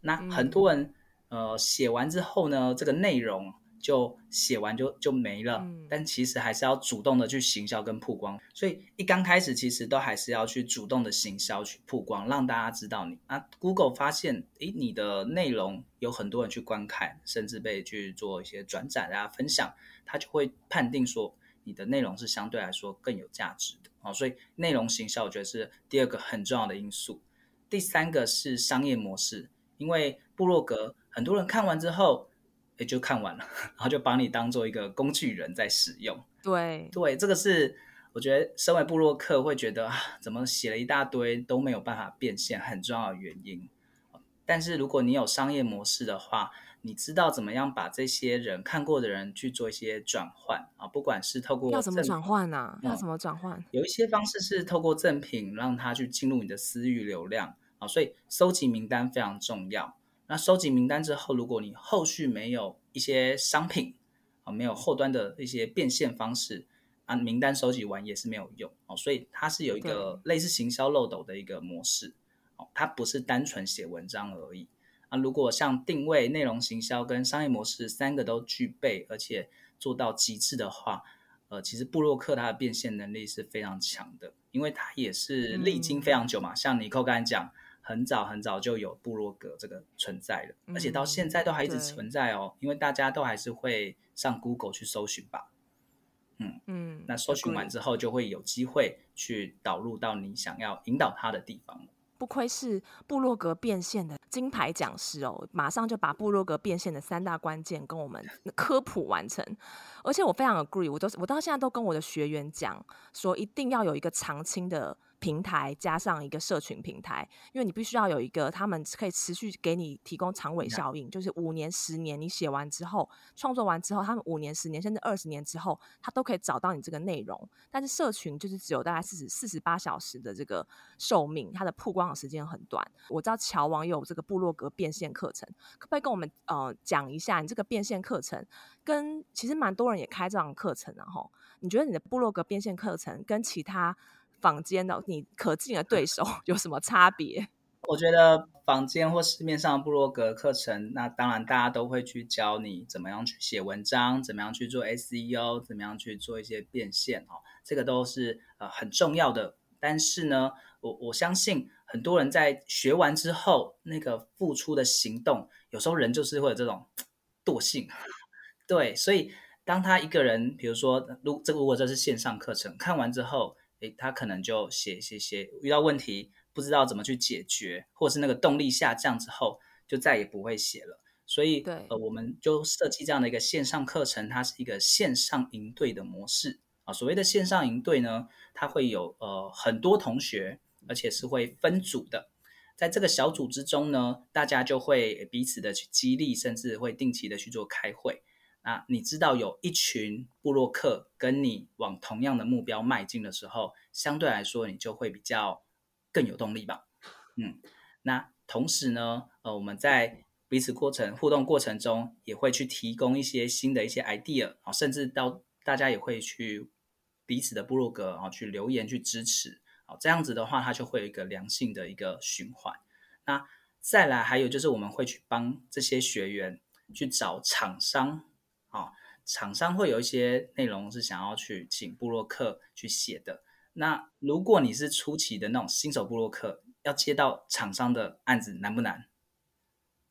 那很多人，嗯、呃，写完之后呢，这个内容就写完就就没了。嗯、但其实还是要主动的去行销跟曝光。所以一刚开始，其实都还是要去主动的行销去曝光，让大家知道你。啊 Google 发现，诶，你的内容有很多人去观看，甚至被去做一些转载啊分享，他就会判定说你的内容是相对来说更有价值的。哦，所以内容行销，我觉得是第二个很重要的因素。第三个是商业模式。因为部落格很多人看完之后，也就看完了，然后就把你当做一个工具人在使用。对对，这个是我觉得身为布洛克会觉得啊，怎么写了一大堆都没有办法变现，很重要的原因。但是如果你有商业模式的话，你知道怎么样把这些人看过的人去做一些转换啊，不管是透过要怎么转换呢、啊？要怎么转换？有一些方式是透过赠品让他去进入你的私域流量。啊，所以收集名单非常重要。那收集名单之后，如果你后续没有一些商品啊，没有后端的一些变现方式啊，名单收集完也是没有用哦。所以它是有一个类似行销漏斗的一个模式哦，它不是单纯写文章而已啊。如果像定位、内容行销跟商业模式三个都具备，而且做到极致的话，呃，其实布洛克它的变现能力是非常强的，因为它也是历经非常久嘛。嗯、像尼寇刚才讲。很早很早就有部落格这个存在了，嗯、而且到现在都还一直存在哦，因为大家都还是会上 Google 去搜寻吧。嗯嗯，那搜寻完之后就会有机会去导入到你想要引导他的地方。不愧是部落格变现的金牌讲师哦，马上就把部落格变现的三大关键跟我们 科普完成。而且我非常 agree，我都我到现在都跟我的学员讲说，一定要有一个长青的。平台加上一个社群平台，因为你必须要有一个他们可以持续给你提供长尾效应，就是五年、十年，你写完之后，创作完之后，他们五年、十年甚至二十年之后，他都可以找到你这个内容。但是社群就是只有大概四十四十八小时的这个寿命，它的曝光的时间很短。我知道乔王有这个部落格变现课程，可不可以跟我们呃讲一下你这个变现课程？跟其实蛮多人也开这样课程，然后你觉得你的部落格变现课程跟其他坊间的你可敬的对手 有什么差别？我觉得坊间或市面上的部落格课程，那当然大家都会去教你怎么样去写文章，怎么样去做 SEO，怎么样去做一些变现哦，这个都是呃很重要的。但是呢，我我相信很多人在学完之后，那个付出的行动，有时候人就是会有这种惰性，对，所以当他一个人，比如说，如这个如果这是线上课程，看完之后。诶，他可能就写写写，遇到问题不知道怎么去解决，或者是那个动力下降之后，就再也不会写了。所以，对呃，我们就设计这样的一个线上课程，它是一个线上营队的模式啊。所谓的线上营队呢，它会有呃很多同学，而且是会分组的。在这个小组之中呢，大家就会彼此的去激励，甚至会定期的去做开会。啊，你知道有一群部落客跟你往同样的目标迈进的时候，相对来说你就会比较更有动力吧。嗯，那同时呢，呃，我们在彼此过程互动过程中，也会去提供一些新的一些 idea 啊，甚至到大家也会去彼此的部落格啊去留言去支持，啊，这样子的话，它就会有一个良性的一个循环。那再来还有就是我们会去帮这些学员去找厂商。啊，厂商会有一些内容是想要去请部落客去写的。那如果你是初期的那种新手部落客，要接到厂商的案子难不难？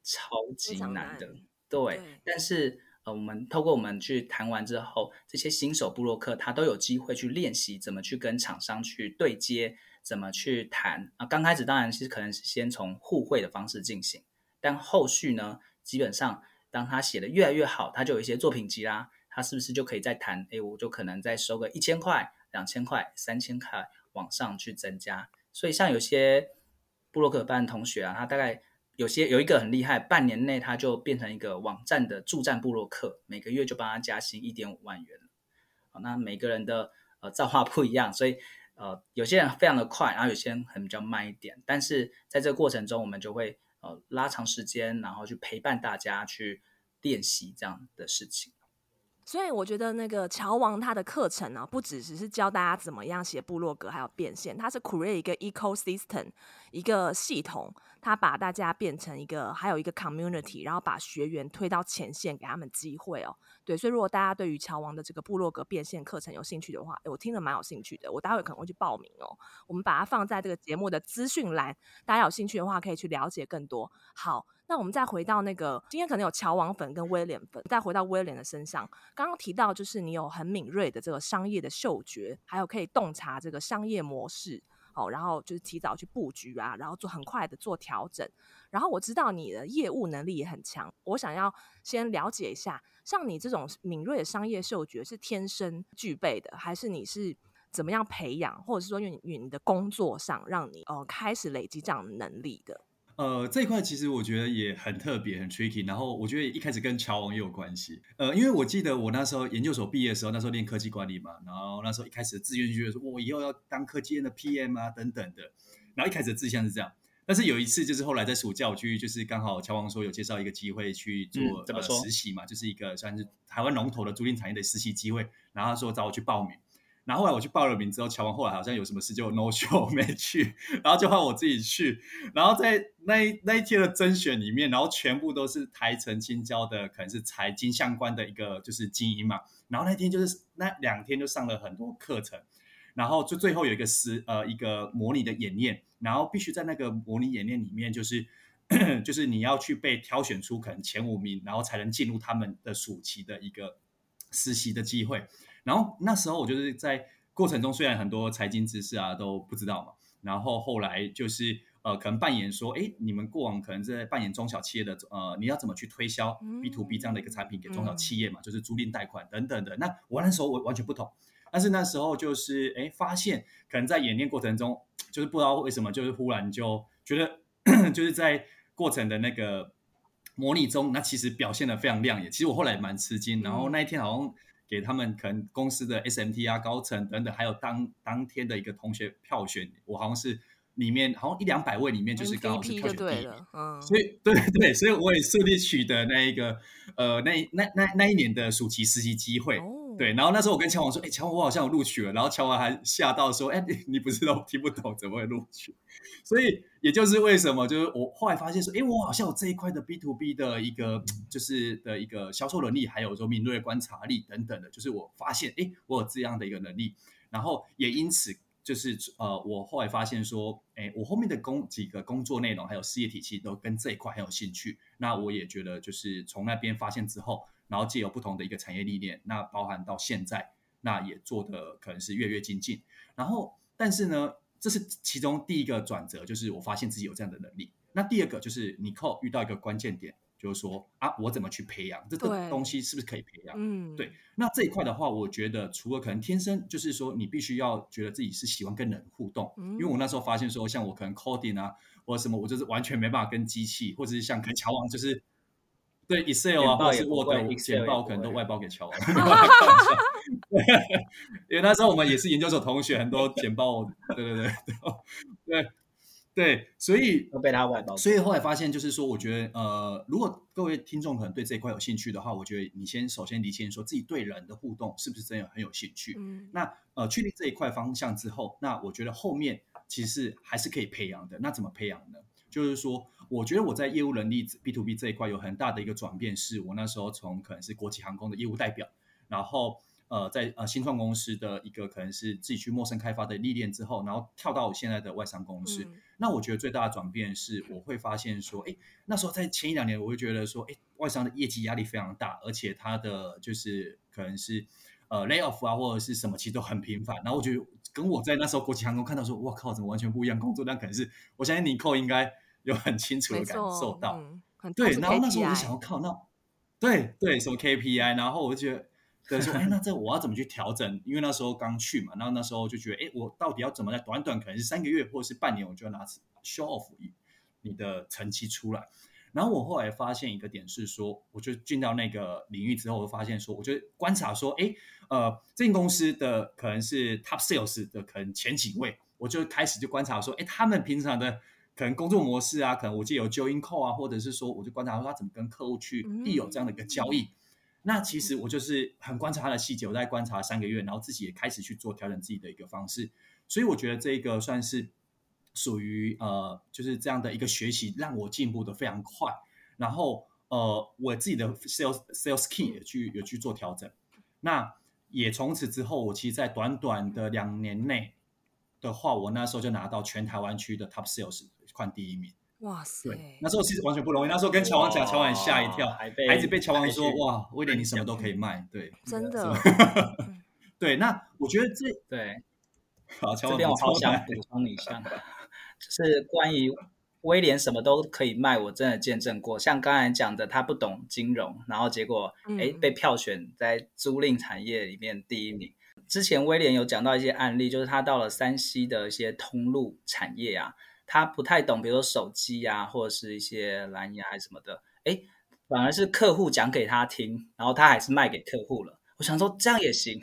超级难的。难对，对但是呃，我们透过我们去谈完之后，这些新手部落客他都有机会去练习怎么去跟厂商去对接，怎么去谈啊。刚开始当然其实可能是先从互惠的方式进行，但后续呢，基本上。当他写的越来越好，他就有一些作品集啦，他是不是就可以再谈？哎，我就可能再收个一千块、两千块、三千块往上去增加。所以像有些部落格班同学啊，他大概有些有一个很厉害，半年内他就变成一个网站的助站部落客，每个月就帮他加薪一点五万元。好，那每个人的呃造化不一样，所以呃有些人非常的快，然后有些人可能比较慢一点。但是在这个过程中，我们就会。呃，拉长时间，然后去陪伴大家去练习这样的事情。所以我觉得那个乔王他的课程呢、啊，不只只是教大家怎么样写部落格，还有变现，他是 create 一个 ecosystem，一个系统，他把大家变成一个，还有一个 community，然后把学员推到前线，给他们机会哦。对，所以如果大家对于乔王的这个部落格变现课程有兴趣的话，我听了蛮有兴趣的，我待会可能会去报名哦。我们把它放在这个节目的资讯栏，大家有兴趣的话可以去了解更多。好，那我们再回到那个今天可能有乔王粉跟威廉粉，再回到威廉的身上，刚刚提到就是你有很敏锐的这个商业的嗅觉，还有可以洞察这个商业模式。哦，然后就是提早去布局啊，然后做很快的做调整。然后我知道你的业务能力也很强，我想要先了解一下，像你这种敏锐的商业嗅觉是天生具备的，还是你是怎么样培养，或者是说因为你的工作上让你呃开始累积这样的能力的？呃，这一块其实我觉得也很特别，很 tricky。然后我觉得一开始跟乔王也有关系。呃，因为我记得我那时候研究所毕业的时候，那时候练科技管理嘛，然后那时候一开始的志愿就觉得说，我以后要当科技业的 PM 啊，等等的。然后一开始的志向是这样。但是有一次，就是后来在暑假我去，就是刚好乔王说有介绍一个机会去做、嗯、怎么说、呃、实习嘛，就是一个算是台湾龙头的租赁产业的实习机会。然后他说找我去报名。然后后来我去报了名之后，乔王后来好像有什么事就 no show 没去，然后就换我自己去。然后在那一那一天的甄选里面，然后全部都是台成清交的，可能是财经相关的一个就是精英嘛。然后那天就是那两天就上了很多课程，然后就最后有一个实呃一个模拟的演练，然后必须在那个模拟演练里面，就是 就是你要去被挑选出可能前五名，然后才能进入他们的暑期的一个实习的机会。然后那时候我就是在过程中，虽然很多财经知识啊都不知道嘛，然后后来就是呃，可能扮演说，哎，你们过往可能是在扮演中小企业的，呃，你要怎么去推销 B to B 这样的一个产品给中小企业嘛，就是租赁贷款等等的。那我那时候我完全不同，但是那时候就是哎，发现可能在演练过程中，就是不知道为什么，就是忽然就觉得 就是在过程的那个模拟中，那其实表现的非常亮眼。其实我后来蛮吃惊，然后那一天好像给他们可能公司的 SMT 啊、高层等等，还有当当天的一个同学票选，我好像是。里面好像一两百位里面就是刚好是票选第一，嗯，所以对对，所以我也顺利取得那一个呃那那那那一年的暑期实习机会，哦、对，然后那时候我跟乔王说，哎，乔王我好像有录取了，然后乔王还吓到说，哎，你你不是都听不懂，怎么会录取？所以也就是为什么，就是我后来发现说，哎，我好像有这一块的 B to B 的一个就是的一个销售能力，还有说敏锐的观察力等等的，就是我发现，哎，我有这样的一个能力，然后也因此。就是呃，我后来发现说，哎，我后面的工几个工作内容还有事业体系都跟这一块很有兴趣。那我也觉得，就是从那边发现之后，然后借由不同的一个产业历练，那包含到现在，那也做的可能是越来越精进。然后，但是呢，这是其中第一个转折，就是我发现自己有这样的能力。那第二个就是尼可遇到一个关键点。就是说啊，我怎么去培养这个东西？是不是可以培养？嗯，对。那这一块的话，我觉得除了可能天生，就是说你必须要觉得自己是喜欢跟人互动。嗯，因为我那时候发现说，像我可能 coding 啊，或者什么，我就是完全没办法跟机器，或者是像可能乔王，就是对 Excel 啊，或者是 Word 简报，可能都外包给乔王。因为那时候我们也是研究所同学，很多简报，对对对对。对 对，所以被他外包。所以后来发现，就是说，我觉得，呃，如果各位听众可能对这一块有兴趣的话，我觉得你先首先理清，说自己对人的互动是不是真的很有兴趣。嗯，那呃，确定这一块方向之后，那我觉得后面其实还是可以培养的。那怎么培养呢？就是说，我觉得我在业务能力 B to B 这一块有很大的一个转变，是我那时候从可能是国际航空的业务代表，然后。呃，在呃新创公司的一个可能是自己去陌生开发的历练之后，然后跳到我现在的外商公司。嗯、那我觉得最大的转变是，我会发现说，哎，那时候在前一两年，我会觉得说，哎，外商的业绩压力非常大，而且它的就是可能是呃 lay off 啊或者是什么，其实都很频繁。然后我觉得跟我在那时候国际航空看到说，我靠，怎么完全不一样工作？量可能是我相信尼可应该有很清楚的感受到。嗯、对，然后那时候我就想要靠那，对对，什么 KPI，然后我就觉得。对，说哎，那这我要怎么去调整？因为那时候刚去嘛，然后那时候就觉得，哎，我到底要怎么在短短可能是三个月或者是半年，我就要拿 show off 你的成绩出来。然后我后来发现一个点是说，我就进到那个领域之后，我发现说，我就观察说，哎，呃，这间公司的可能是 top sales 的可能前几位，我就开始就观察说，哎，他们平常的可能工作模式啊，可能我记得有 join call 啊，或者是说，我就观察说他怎么跟客户去一有这样的一个交易。那其实我就是很观察他的细节，我在观察三个月，然后自己也开始去做调整自己的一个方式，所以我觉得这个算是属于呃，就是这样的一个学习，让我进步的非常快。然后呃，我自己的 sales sales key 也去有去做调整。那也从此之后，我其实，在短短的两年内的话，我那时候就拿到全台湾区的 top sales 冠第一名。哇塞！那时候其实完全不容易。那时候跟乔王讲，乔王吓一跳，孩子被乔王说：“哇，威廉，你什么都可以卖。”对，真的。对，那我觉得这对，好，这边我好想补充一下，就是关于威廉什么都可以卖，我真的见证过。像刚才讲的，他不懂金融，然后结果哎被票选在租赁产业里面第一名。之前威廉有讲到一些案例，就是他到了山西的一些通路产业啊。他不太懂，比如说手机啊，或者是一些蓝牙什么的，哎，反而是客户讲给他听，然后他还是卖给客户了。我想说这样也行，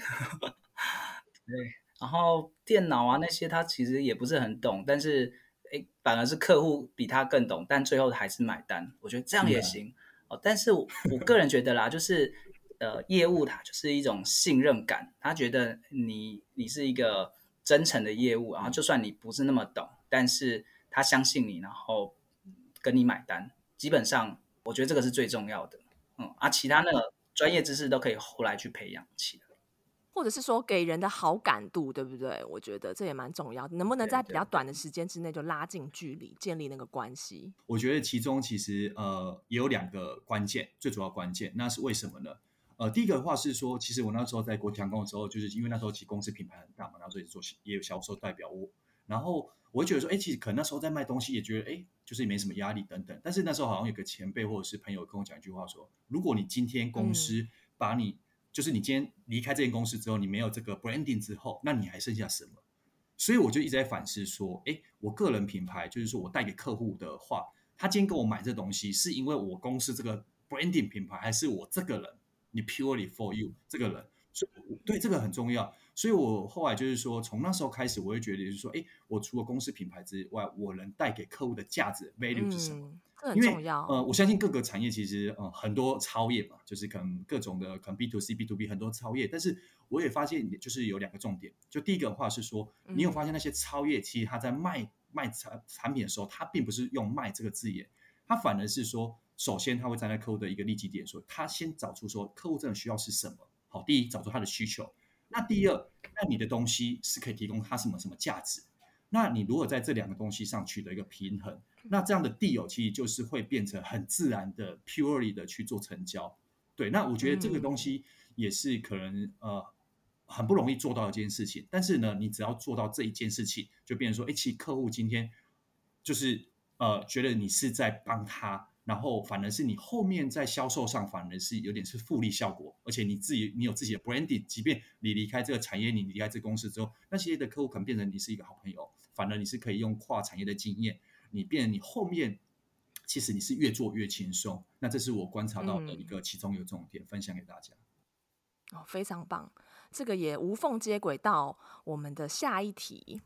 对。然后电脑啊那些他其实也不是很懂，但是哎，反而是客户比他更懂，但最后还是买单。我觉得这样也行哦。但是我，我个人觉得啦，就是呃，业务它就是一种信任感，他觉得你你是一个真诚的业务，然后就算你不是那么懂，但是。他相信你，然后跟你买单，基本上我觉得这个是最重要的。嗯啊，其他那个专业知识都可以后来去培养起来，或者是说给人的好感度，对不对？我觉得这也蛮重要的。能不能在比较短的时间之内就拉近距离，建立那个关系？我觉得其中其实呃也有两个关键，最主要关键，那是为什么呢？呃，第一个的话是说，其实我那时候在国际航空的时候，就是因为那时候其实公司品牌很大嘛，然后所以做也有销售代表我，然后。我会觉得说，哎，其实可能那时候在卖东西，也觉得，哎，就是也没什么压力等等。但是那时候好像有个前辈或者是朋友跟我讲一句话说，如果你今天公司把你，嗯、就是你今天离开这间公司之后，你没有这个 branding 之后，那你还剩下什么？所以我就一直在反思说，哎，我个人品牌就是说我带给客户的话，他今天跟我买这东西，是因为我公司这个 branding 品牌，还是我这个人，你 purely for you 这个人，所以对这个很重要。所以我后来就是说，从那时候开始，我会觉得就是说，哎，我除了公司品牌之外，我能带给客户的价值 value 是什么？嗯这很重要。呃，我相信各个产业其实呃很多超业嘛，就是可能各种的可能 B to C、B to B 很多超业，但是我也发现就是有两个重点。就第一个的话是说，你有发现那些超业其实他在卖卖产产品的时候，他并不是用卖这个字眼，他反而是说，首先他会站在客户的一个利基点，说他先找出说客户真的需要是什么。好，第一找出他的需求，那第二，那你的东西是可以提供他什么什么价值。那你如果在这两个东西上取得一个平衡，那这样的 deal 其实就是会变成很自然的 purely 的去做成交。对，那我觉得这个东西也是可能呃很不容易做到的一件事情。但是呢，你只要做到这一件事情，就变成说，哎，其实客户今天就是呃觉得你是在帮他，然后反而是你后面在销售上反而是有点是复利效果，而且你自己你有自己的 branding，即便你离开这个产业，你离开这个公司之后，那些的客户可能变成你是一个好朋友。反而你是可以用跨产业的经验，你变你后面其实你是越做越轻松。那这是我观察到的一个其中一个重点，嗯、分享给大家。哦，非常棒，这个也无缝接轨到我们的下一题，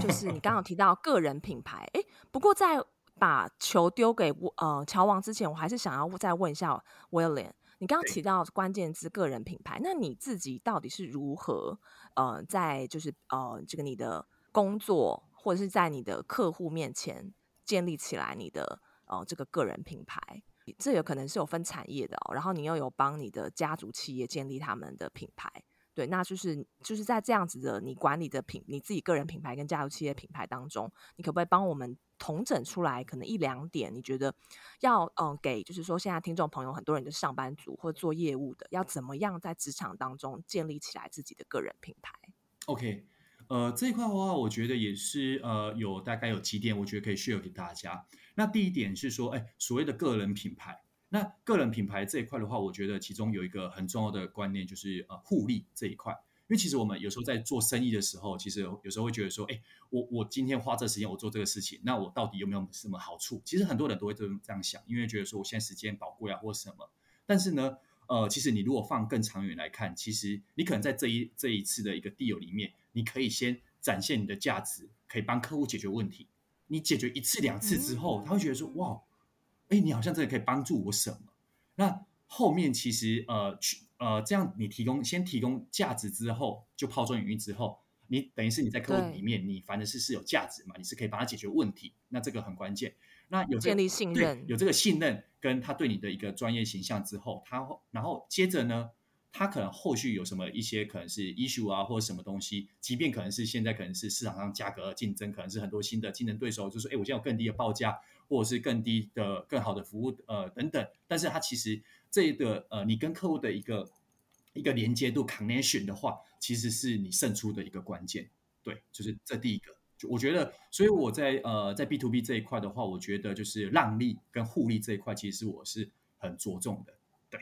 就是你刚刚提到个人品牌。哎，不过在把球丢给呃乔王之前，我还是想要再问一下 William，你刚刚提到关键字个人品牌，那你自己到底是如何呃在就是呃这个你的工作？或者是在你的客户面前建立起来你的呃这个个人品牌，这有可能是有分产业的哦。然后你又有帮你的家族企业建立他们的品牌，对，那就是就是在这样子的你管理的品你自己个人品牌跟家族企业品牌当中，你可不可以帮我们统整出来可能一两点？你觉得要嗯、给就是说现在听众朋友很多人就是上班族或做业务的，要怎么样在职场当中建立起来自己的个人品牌？OK。呃，这一块的话，我觉得也是呃，有大概有几点，我觉得可以 share 给大家。那第一点是说，哎，所谓的个人品牌，那个人品牌这一块的话，我觉得其中有一个很重要的观念，就是呃，互利这一块。因为其实我们有时候在做生意的时候，其实有时候会觉得说，哎，我我今天花这时间我做这个事情，那我到底有没有什么好处？其实很多人都会这样想，因为觉得说我现在时间宝贵啊，或什么。但是呢，呃，其实你如果放更长远来看，其实你可能在这一这一次的一个 deal 里面。你可以先展现你的价值，可以帮客户解决问题。你解决一次两次之后，他会觉得说：“哇，哎，你好像真的可以帮助我什么？”那后面其实呃去呃这样，你提供先提供价值之后，就抛砖引玉之后，你等于是你在客户里面，你反正是是有价值嘛，你是可以帮他解决问题。那这个很关键。那有、这个、建立信任，有这个信任跟他对你的一个专业形象之后，他然后接着呢？他可能后续有什么一些可能是 issue 啊，或者什么东西，即便可能是现在可能是市场上价格竞争，可能是很多新的竞争对手，就是说，哎，我现在有更低的报价，或者是更低的更好的服务，呃，等等。但是它其实这个呃，你跟客户的一个一个连接度 connection 的话，其实是你胜出的一个关键。对，就是这第一个。就我觉得，所以我在呃在 B to B 这一块的话，我觉得就是让利跟互利这一块，其实我是很着重的。对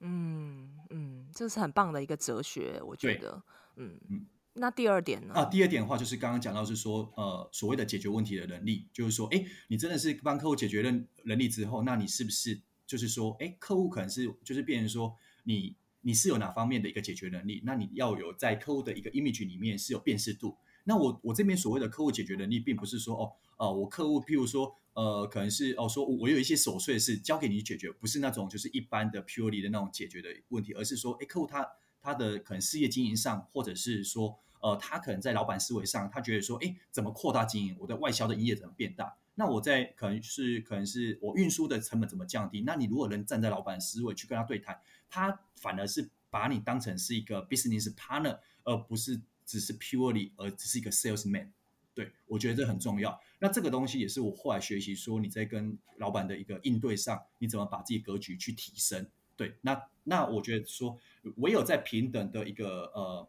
嗯嗯，这是很棒的一个哲学，我觉得。嗯嗯，那第二点呢？啊，第二点的话就是刚刚讲到是说，呃，所谓的解决问题的能力，就是说，哎，你真的是帮客户解决了能力之后，那你是不是就是说，哎，客户可能是就是变成说，你你是有哪方面的一个解决能力？那你要有在客户的一个 image 里面是有辨识度。那我我这边所谓的客户解决能力，并不是说哦。哦，我客户，譬如说，呃，可能是哦，说我有一些琐碎事交给你解决，不是那种就是一般的 purely 的那种解决的问题，而是说，哎，客户他他的可能事业经营上，或者是说，呃，他可能在老板思维上，他觉得说，哎，怎么扩大经营，我的外销的营业怎么变大？那我在可能是可能是我运输的成本怎么降低？那你如果能站在老板思维去跟他对谈，他反而是把你当成是一个 business partner，而不是只是 purely 而只是一个 salesman。对，我觉得这很重要。那这个东西也是我后来学习，说你在跟老板的一个应对上，你怎么把自己格局去提升？对，那那我觉得说，唯有在平等的一个呃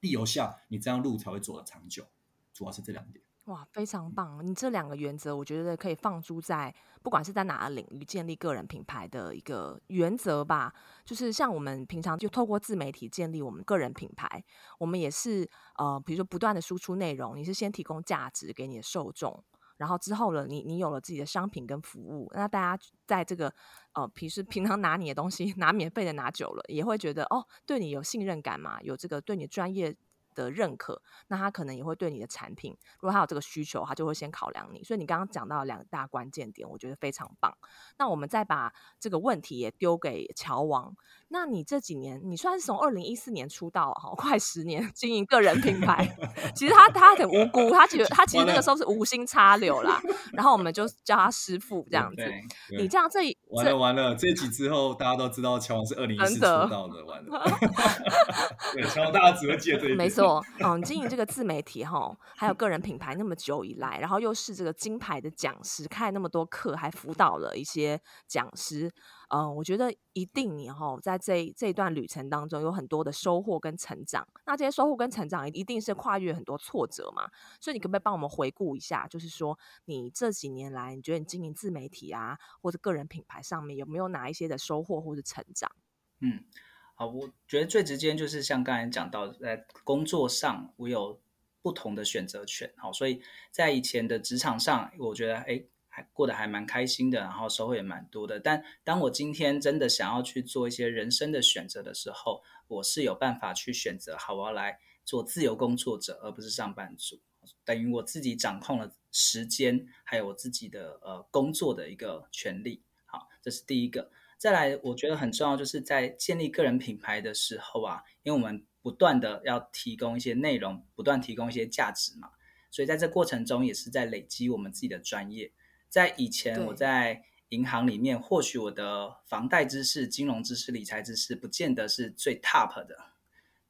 理由下，你这样路才会走得长久。主要是这两点。哇，非常棒！你这两个原则，我觉得可以放诸在不管是在哪个领域建立个人品牌的一个原则吧。就是像我们平常就透过自媒体建立我们个人品牌，我们也是呃，比如说不断的输出内容，你是先提供价值给你的受众，然后之后了，你你有了自己的商品跟服务，那大家在这个呃平时 平常拿你的东西拿免费的拿久了，也会觉得哦，对你有信任感嘛，有这个对你专业。的认可，那他可能也会对你的产品，如果他有这个需求，他就会先考量你。所以你刚刚讲到两大关键点，我觉得非常棒。那我们再把这个问题也丢给乔王。那你这几年，你算是从二零一四年出道，哈，快十年经营个人品牌。其实他他很无辜，他其实 他其实那个时候是无心插柳啦。然后我们就叫他师傅这样子。你这样这完了完了，这集之后大家都知道乔王是二零一四出道的，完了。对，乔王大家只会记得这一没错。嗯，经营这个自媒体哈，还有个人品牌那么久以来，然后又是这个金牌的讲师，开那么多课，还辅导了一些讲师。嗯，我觉得一定你哈在这这一段旅程当中有很多的收获跟成长。那这些收获跟成长一定是跨越很多挫折嘛？所以你可不可以帮我们回顾一下？就是说你这几年来，你觉得你经营自媒体啊，或者个人品牌上面有没有哪一些的收获或者成长？嗯。好，我觉得最直接就是像刚才讲到，在工作上我有不同的选择权，好，所以在以前的职场上，我觉得哎，还过得还蛮开心的，然后收获也蛮多的。但当我今天真的想要去做一些人生的选择的时候，我是有办法去选择，好，我要来做自由工作者，而不是上班族，等于我自己掌控了时间，还有我自己的呃工作的一个权利。好，这是第一个。再来，我觉得很重要，就是在建立个人品牌的时候啊，因为我们不断的要提供一些内容，不断提供一些价值嘛，所以在这过程中也是在累积我们自己的专业。在以前我在银行里面，或许我的房贷知识、金融知识、理财知识不见得是最 top 的，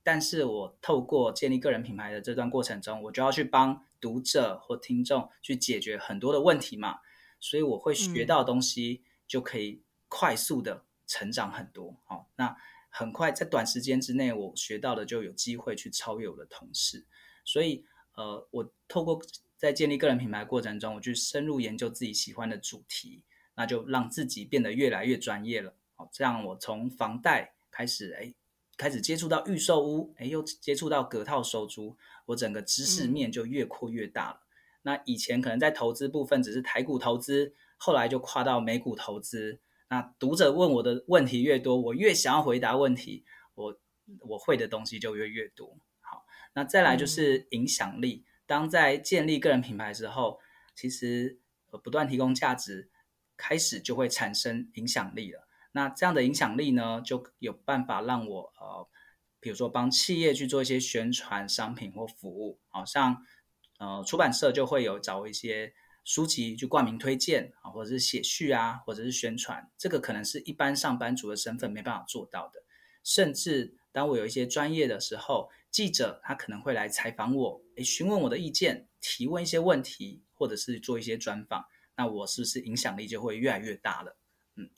但是我透过建立个人品牌的这段过程中，我就要去帮读者或听众去解决很多的问题嘛，所以我会学到的东西就可以。快速的成长很多，好，那很快在短时间之内，我学到的就有机会去超越我的同事，所以，呃，我透过在建立个人品牌过程中，我去深入研究自己喜欢的主题，那就让自己变得越来越专业了，好，这样我从房贷开始，哎，开始接触到预售屋，哎，又接触到隔套收租，我整个知识面就越扩越大了。嗯。那以前可能在投资部分只是台股投资，后来就跨到美股投资。那读者问我的问题越多，我越想要回答问题，我我会的东西就越越多。好，那再来就是影响力。嗯、当在建立个人品牌之后，其实不断提供价值，开始就会产生影响力了。那这样的影响力呢，就有办法让我呃，比如说帮企业去做一些宣传商品或服务，好像呃出版社就会有找一些。书籍去冠名推荐啊，或者是写序啊，或者是宣传，这个可能是一般上班族的身份没办法做到的。甚至当我有一些专业的时候，记者他可能会来采访我，诶，询问我的意见，提问一些问题，或者是做一些专访，那我是不是影响力就会越来越大了？嗯，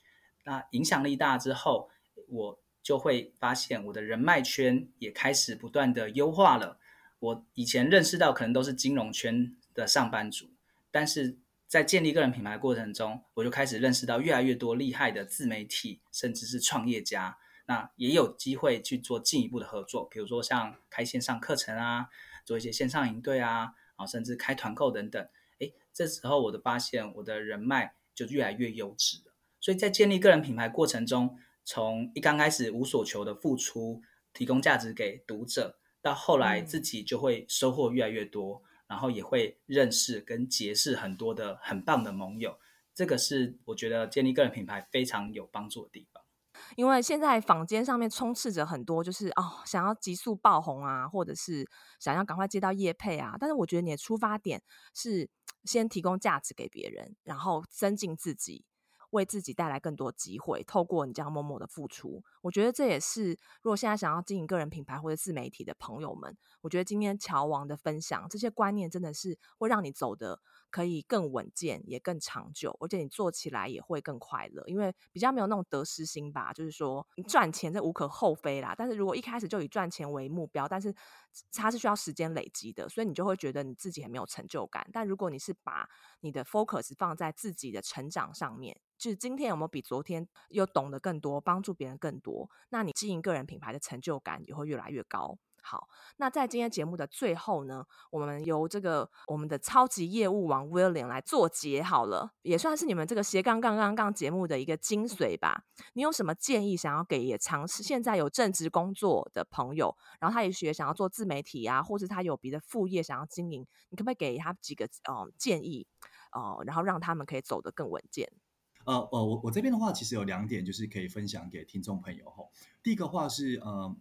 那影响力大之后，我就会发现我的人脉圈也开始不断的优化了。我以前认识到可能都是金融圈的上班族。但是在建立个人品牌过程中，我就开始认识到越来越多厉害的自媒体，甚至是创业家。那也有机会去做进一步的合作，比如说像开线上课程啊，做一些线上营队啊，啊，甚至开团购等等。诶，这时候我的发现，我的人脉就越来越优质了。所以在建立个人品牌过程中，从一刚开始无所求的付出，提供价值给读者，到后来自己就会收获越来越多。嗯然后也会认识跟结识很多的很棒的盟友，这个是我觉得建立个人品牌非常有帮助的地方。因为现在坊间上面充斥着很多就是哦，想要急速爆红啊，或者是想要赶快接到业配啊。但是我觉得你的出发点是先提供价值给别人，然后增进自己。为自己带来更多机会，透过你这样默默的付出，我觉得这也是如果现在想要经营个人品牌或者自媒体的朋友们，我觉得今天乔王的分享这些观念真的是会让你走得可以更稳健，也更长久，而且你做起来也会更快乐，因为比较没有那种得失心吧。就是说，赚钱这无可厚非啦，但是如果一开始就以赚钱为目标，但是它是需要时间累积的，所以你就会觉得你自己很没有成就感。但如果你是把你的 focus 放在自己的成长上面，就是今天有没有比昨天又懂得更多，帮助别人更多，那你经营个人品牌的成就感也会越来越高。好，那在今天节目的最后呢，我们由这个我们的超级业务王 William 来做结好了，也算是你们这个斜杠杠杠杠节目的一个精髓吧。你有什么建议想要给也尝试现在有正职工作的朋友，然后他也学想要做自媒体啊，或者他有别的副业想要经营，你可不可以给他几个呃建议呃，然后让他们可以走得更稳健？呃呃，我我这边的话，其实有两点就是可以分享给听众朋友哈。第一个话是呃。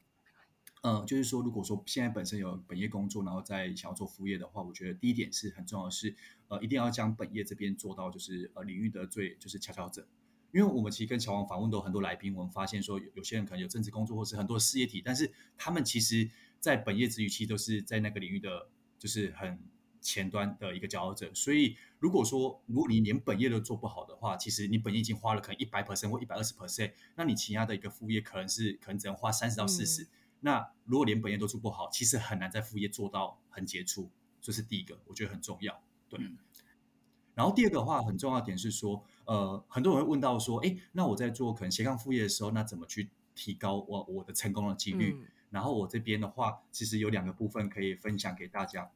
呃，就是说，如果说现在本身有本业工作，然后再想要做副业的话，我觉得第一点是很重要的是，呃，一定要将本业这边做到，就是呃领域的最就是佼佼者。因为我们其实跟乔王访问都很多来宾，我们发现说有有些人可能有正职工作，或是很多事业体，但是他们其实在本业之余，其实都是在那个领域的就是很前端的一个佼佼者。所以，如果说如果你连本业都做不好的话，其实你本业已经花了可能一百 percent 或一百二十 percent，那你其他的一个副业可能是可能只能花三十到四十。那如果连本业都做不好，其实很难在副业做到很杰出，这是第一个，我觉得很重要。对。然后第二个的话，很重要的点是说，呃，很多人会问到说，哎，那我在做可能斜杠副业的时候，那怎么去提高我我的成功的几率？嗯。然后我这边的话，其实有两个部分可以分享给大家。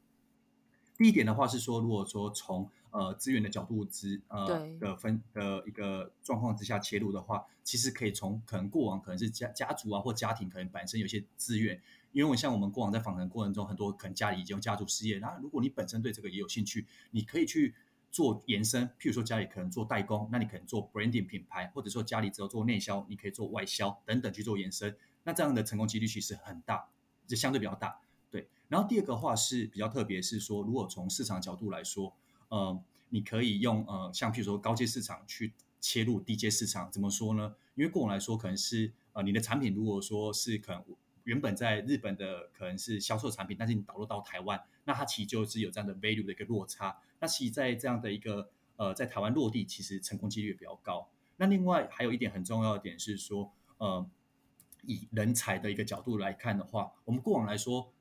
第一点的话是说，如果说从呃资源的角度之呃的分的一个状况之下切入的话，其实可以从可能过往可能是家家族啊或家庭可能本身有些资源，因为像我们过往在访谈过程中，很多可能家里已经有家族事业，那如果你本身对这个也有兴趣，你可以去做延伸，譬如说家里可能做代工，那你可能做 branding 品牌，或者说家里只有做内销，你可以做外销等等去做延伸，那这样的成功几率其实很大，就相对比较大。然后第二个话是比较特别，是说如果从市场角度来说，呃，你可以用呃，像譬如说高阶市场去切入低阶市场，怎么说呢？因为过往来说，可能是呃，你的产品如果说是可能原本在日本的可能是销售产品，但是你导入到台湾，那它其实就是有这样的 value 的一个落差。那其实在这样的一个呃，在台湾落地，其实成功几率也比较高。那另外还有一点很重要的点是说，呃，以人才的一个角度来看的话，我们过往来说。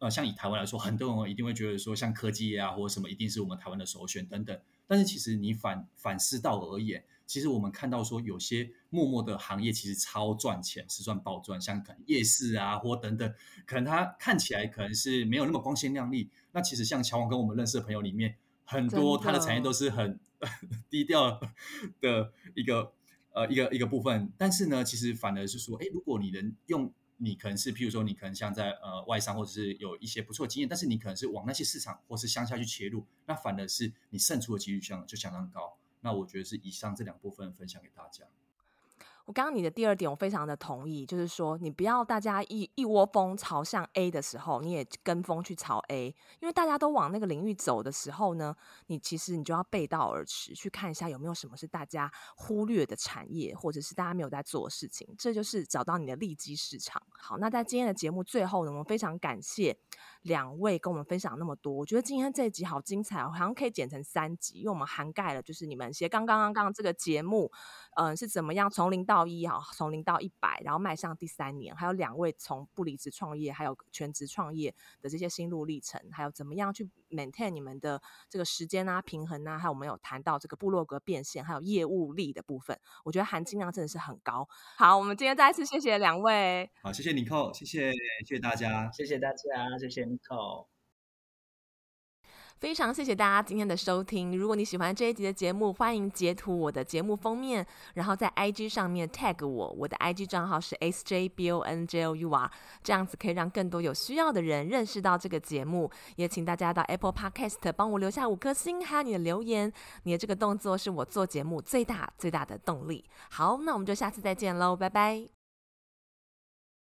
呃，像以台湾来说，很多人一定会觉得说，像科技业啊，或者什么，一定是我们台湾的首选等等。但是其实你反反思到而言，其实我们看到说，有些默默的行业其实超赚钱，是赚爆赚，像可能夜市啊，或等等，可能它看起来可能是没有那么光鲜亮丽。那其实像乔王跟我们认识的朋友里面，很多他的产业都是很 低调的一个呃一个一个部分。但是呢，其实反而是说，哎，如果你能用。你可能是，譬如说，你可能像在呃外商，或者是有一些不错经验，但是你可能是往那些市场或是乡下去切入，那反而是你胜出的几率相就相当高。那我觉得是以上这两部分分享给大家。我刚刚你的第二点，我非常的同意，就是说你不要大家一一窝蜂朝向 A 的时候，你也跟风去朝 A，因为大家都往那个领域走的时候呢，你其实你就要背道而驰，去看一下有没有什么是大家忽略的产业，或者是大家没有在做的事情，这就是找到你的利基市场。好，那在今天的节目最后呢，我们非常感谢两位跟我们分享那么多，我觉得今天这一集好精彩哦，好像可以剪成三集，因为我们涵盖了就是你们写刚刚刚刚这个节目，嗯、是怎么样从零到到一哈，从零到一百，然后迈向第三年，还有两位从不离职创业，还有全职创业的这些心路历程，还有怎么样去 maintain 你们的这个时间啊、平衡啊，还有我们有谈到这个部落格变现，还有业务力的部分，我觉得含金量真的是很高。好，我们今天再一次谢谢两位，好，谢谢尼寇，谢谢谢谢大家，谢谢大家，谢谢尼寇。非常谢谢大家今天的收听。如果你喜欢这一集的节目，欢迎截图我的节目封面，然后在 IG 上面 tag 我。我的 IG 账号是 sjbonjour，这样子可以让更多有需要的人认识到这个节目。也请大家到 Apple Podcast 帮我留下五颗星，还有你的留言。你的这个动作是我做节目最大最大的动力。好，那我们就下次再见喽，拜拜。